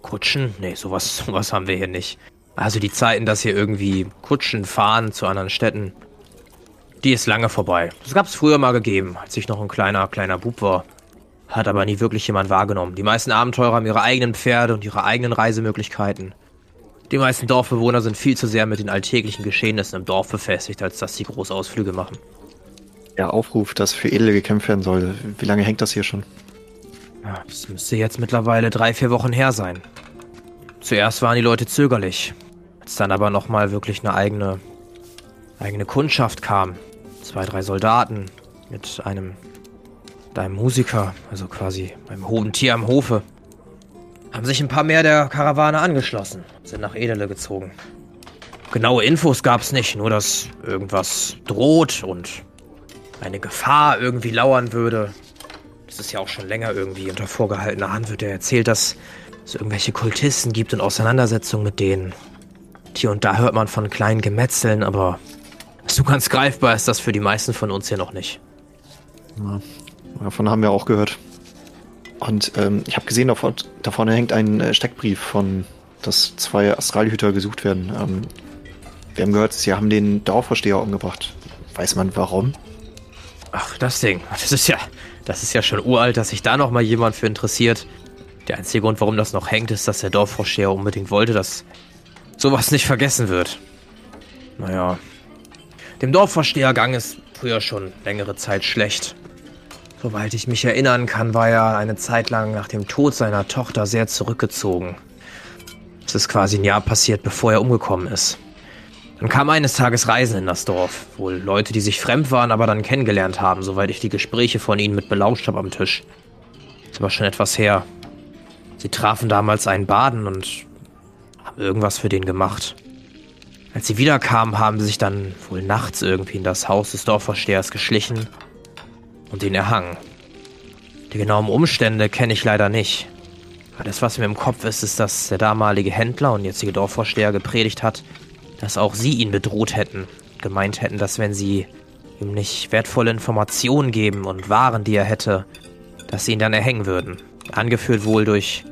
Kutschen? Nee, sowas, sowas haben wir hier nicht. Also die Zeiten, dass hier irgendwie Kutschen fahren zu anderen Städten, die ist lange vorbei. Das gab's früher mal gegeben, als ich noch ein kleiner, kleiner Bub war. Hat aber nie wirklich jemand wahrgenommen. Die meisten Abenteurer haben ihre eigenen Pferde und ihre eigenen Reisemöglichkeiten. Die meisten Dorfbewohner sind viel zu sehr mit den alltäglichen Geschehnissen im Dorf befestigt, als dass sie Großausflüge machen. Der Aufruf, dass für Edle gekämpft werden soll. Wie lange hängt das hier schon? Ja, das müsste jetzt mittlerweile drei, vier Wochen her sein. Zuerst waren die Leute zögerlich. Als dann aber nochmal wirklich eine eigene, eigene Kundschaft kam. Zwei, drei Soldaten mit einem, einem Musiker, also quasi einem hohen Tier am Hofe. Haben sich ein paar mehr der Karawane angeschlossen, sind nach Edele gezogen. Genaue Infos gab's nicht, nur dass irgendwas droht und eine Gefahr irgendwie lauern würde. Das ist ja auch schon länger irgendwie unter vorgehaltener Hand wird ja erzählt, dass es irgendwelche Kultisten gibt und Auseinandersetzungen mit denen. Hier und da hört man von kleinen Gemetzeln, aber so ganz greifbar ist das für die meisten von uns hier noch nicht. Ja, davon haben wir auch gehört. Und ähm, ich habe gesehen, da, vor- da vorne hängt ein äh, Steckbrief von, dass zwei Astralhüter gesucht werden. Ähm, wir haben gehört, sie haben den Dorfvorsteher umgebracht. Weiß man warum? Ach, das Ding. Das ist ja, das ist ja schon uralt, dass sich da noch mal jemand für interessiert. Der einzige Grund, warum das noch hängt, ist, dass der Dorfvorsteher unbedingt wollte, dass sowas nicht vergessen wird. Naja. Dem Dorfvorsteher gang es früher schon längere Zeit schlecht. Soweit ich mich erinnern kann, war er eine Zeit lang nach dem Tod seiner Tochter sehr zurückgezogen. Es ist quasi ein Jahr passiert, bevor er umgekommen ist. Dann kam eines Tages Reisen in das Dorf. Wohl Leute, die sich fremd waren, aber dann kennengelernt haben, soweit ich die Gespräche von ihnen mit belauscht habe am Tisch. Ist aber schon etwas her. Sie trafen damals einen Baden und haben irgendwas für den gemacht. Als sie wiederkamen, haben sie sich dann wohl nachts irgendwie in das Haus des Dorfvorstehers geschlichen und ihn erhangen. Die genauen Umstände kenne ich leider nicht. Alles, was mir im Kopf ist, ist, dass der damalige Händler und jetzige Dorfvorsteher gepredigt hat, dass auch sie ihn bedroht hätten. Gemeint hätten, dass wenn sie ihm nicht wertvolle Informationen geben und Waren, die er hätte, dass sie ihn dann erhängen würden. Angeführt wohl durch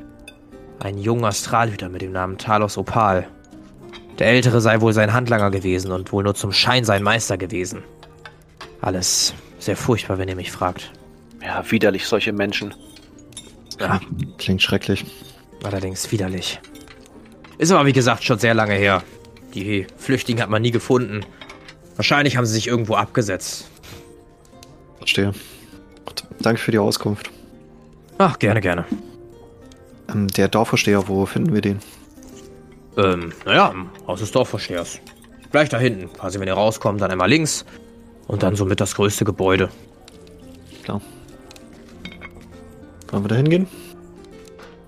einen jungen Astralhüter mit dem Namen Talos Opal. Der Ältere sei wohl sein Handlanger gewesen und wohl nur zum Schein sein Meister gewesen. Alles sehr furchtbar, wenn ihr mich fragt. Ja, widerlich, solche Menschen. Ja, klingt schrecklich. Allerdings widerlich. Ist aber wie gesagt schon sehr lange her. Die Flüchtlinge hat man nie gefunden. Wahrscheinlich haben sie sich irgendwo abgesetzt. Verstehe. Gut, danke für die Auskunft. Ach, gerne, gerne. Ähm, der Dorfvorsteher, wo finden wir den? Ähm, naja, im Haus des Dorfvorstehers. Gleich da hinten. Quasi, wenn ihr rauskommt, dann einmal links. Und dann somit das größte Gebäude. Klar. Wollen wir da hingehen?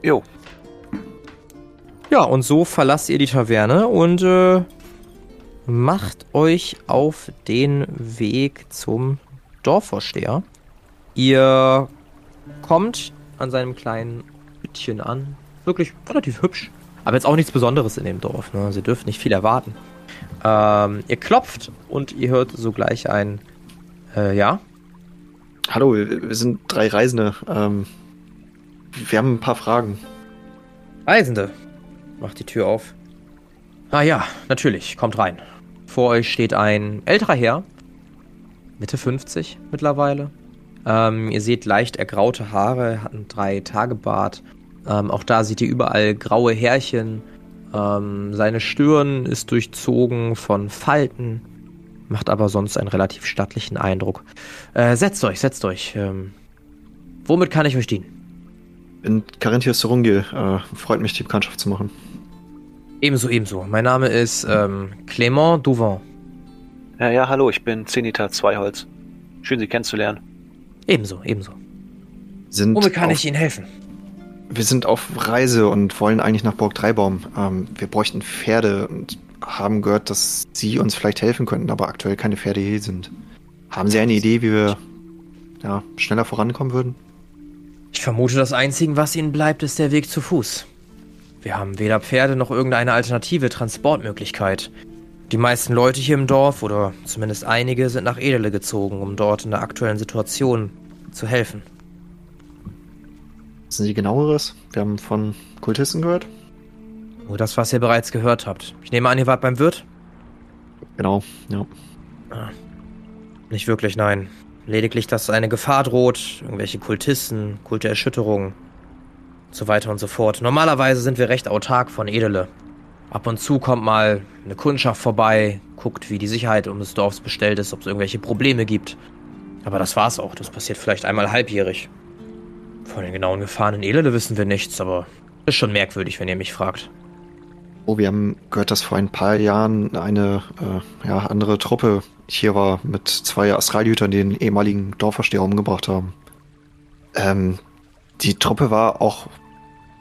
Jo, Ja, und so verlasst ihr die Taverne und äh, macht euch auf den Weg zum Dorfvorsteher. Ihr kommt an seinem kleinen Hütchen an. Wirklich relativ hübsch. Aber jetzt auch nichts Besonderes in dem Dorf. Ne? Sie dürfen nicht viel erwarten. Ähm, ihr klopft und ihr hört sogleich ein äh, Ja. Hallo, wir wir sind drei Reisende. Ähm, wir haben ein paar Fragen. Reisende. Macht die Tür auf. Ah ja, natürlich. Kommt rein. Vor euch steht ein älterer Herr. Mitte 50 mittlerweile. Ähm, ihr seht leicht ergraute Haare, hat einen Drei-Tage-Bart. Ähm, auch da seht ihr überall graue Härchen. Ähm, seine Stirn ist durchzogen von Falten. Macht aber sonst einen relativ stattlichen Eindruck. Äh, setzt euch, setzt euch. Ähm, womit kann ich euch dienen? In Carinthius Sorungil. Äh, freut mich, die Bekanntschaft zu machen. Ebenso, ebenso. Mein Name ist ähm, Clément Douvent. ja, ja, hallo, ich bin Zenita Zweiholz. Schön, Sie kennenzulernen. Ebenso, ebenso. Sind Womit kann auf, ich Ihnen helfen? Wir sind auf Reise und wollen eigentlich nach Burg Dreibaum. Ähm, wir bräuchten Pferde und haben gehört, dass Sie uns vielleicht helfen könnten, aber aktuell keine Pferde hier sind. Haben Sie eine Idee, wie wir ja, schneller vorankommen würden? Ich vermute, das Einzige, was Ihnen bleibt, ist der Weg zu Fuß. Wir haben weder Pferde noch irgendeine alternative Transportmöglichkeit. Die meisten Leute hier im Dorf, oder zumindest einige, sind nach Edele gezogen, um dort in der aktuellen Situation zu helfen. Wissen Sie genaueres? Wir haben von Kultisten gehört. Nur das, was ihr bereits gehört habt. Ich nehme an, ihr wart beim Wirt? Genau, ja. Nicht wirklich, nein. Lediglich, dass eine Gefahr droht, irgendwelche Kultisten, Kulterschütterungen, so weiter und so fort. Normalerweise sind wir recht autark von Edele. Ab und zu kommt mal eine Kundschaft vorbei, guckt, wie die Sicherheit um des Dorfs bestellt ist, ob es irgendwelche Probleme gibt. Aber das war's auch. Das passiert vielleicht einmal halbjährig. Von den genauen Gefahren in Edele wissen wir nichts, aber ist schon merkwürdig, wenn ihr mich fragt. Oh, wir haben gehört, dass vor ein paar Jahren eine äh, ja, andere Truppe hier war mit zwei Astralhütern, die den ehemaligen Dorfversteher umgebracht haben. Ähm, die Truppe war auch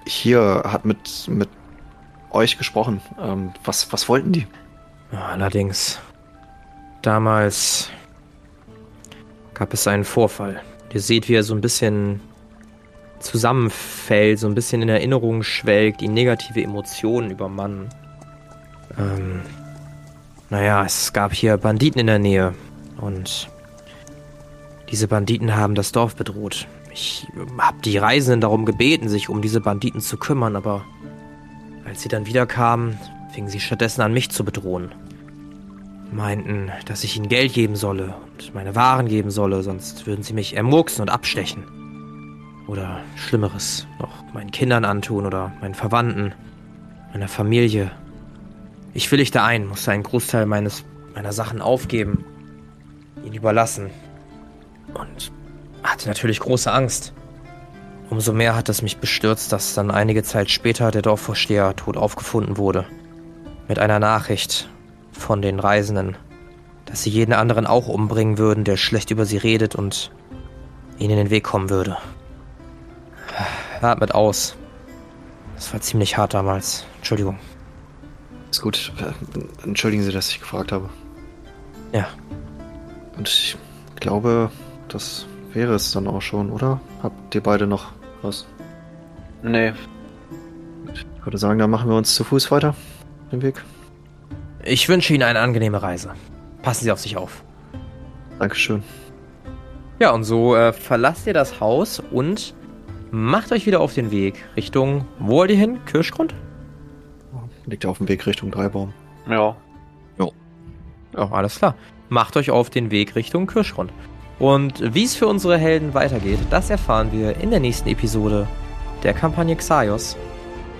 hier, hat mit, mit euch gesprochen. Ähm, was, was wollten die? Allerdings, damals gab es einen Vorfall. Ihr seht, wie er so ein bisschen zusammenfällt, so ein bisschen in Erinnerung schwelgt, ihn negative Emotionen übermannen. Ähm, naja, es gab hier Banditen in der Nähe und diese Banditen haben das Dorf bedroht. Ich habe die Reisenden darum gebeten, sich um diese Banditen zu kümmern, aber als sie dann wiederkamen, fingen sie stattdessen an, mich zu bedrohen. Meinten, dass ich ihnen Geld geben solle und meine Waren geben solle, sonst würden sie mich ermurksen und abstechen. Oder Schlimmeres noch meinen Kindern antun oder meinen Verwandten, meiner Familie. Ich willigte ein, musste einen Großteil meines, meiner Sachen aufgeben, ihnen überlassen. Und hatte natürlich große Angst. Umso mehr hat es mich bestürzt, dass dann einige Zeit später der Dorfvorsteher tot aufgefunden wurde. Mit einer Nachricht von den Reisenden, dass sie jeden anderen auch umbringen würden, der schlecht über sie redet und ihnen in den Weg kommen würde. Atmet aus. Das war ziemlich hart damals. Entschuldigung. Ist gut. Äh, Entschuldigen Sie, dass ich gefragt habe. Ja. Und ich glaube, das wäre es dann auch schon, oder? Habt ihr beide noch was? Nee, Ich würde sagen, dann machen wir uns zu Fuß weiter. Den Weg. Ich wünsche Ihnen eine angenehme Reise. Passen Sie auf sich auf. Dankeschön. Ja, und so äh, verlasst ihr das Haus und macht euch wieder auf den Weg Richtung, wo wollt ihr hin? Kirschgrund? Liegt auf dem Weg Richtung Dreibaum. ja. Ja, alles klar. Macht euch auf den Weg Richtung Kirschgrund. Und wie es für unsere Helden weitergeht, das erfahren wir in der nächsten Episode der Kampagne Xaios,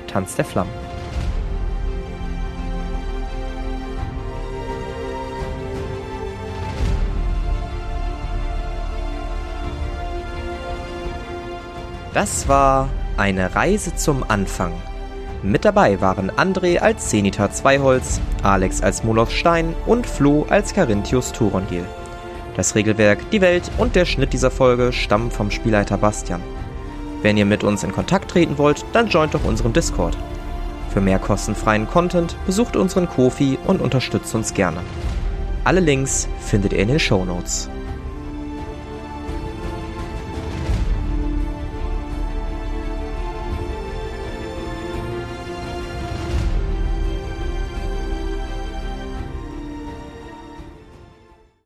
Tanz der Flammen. Das war eine Reise zum Anfang. Mit dabei waren André als Zenita Zweiholz, Alex als Moloch Stein und Flo als Carinthius Thorongil. Das Regelwerk, die Welt und der Schnitt dieser Folge stammen vom Spielleiter Bastian. Wenn ihr mit uns in Kontakt treten wollt, dann joint doch unseren Discord. Für mehr kostenfreien Content besucht unseren Kofi und unterstützt uns gerne. Alle Links findet ihr in den Show Notes.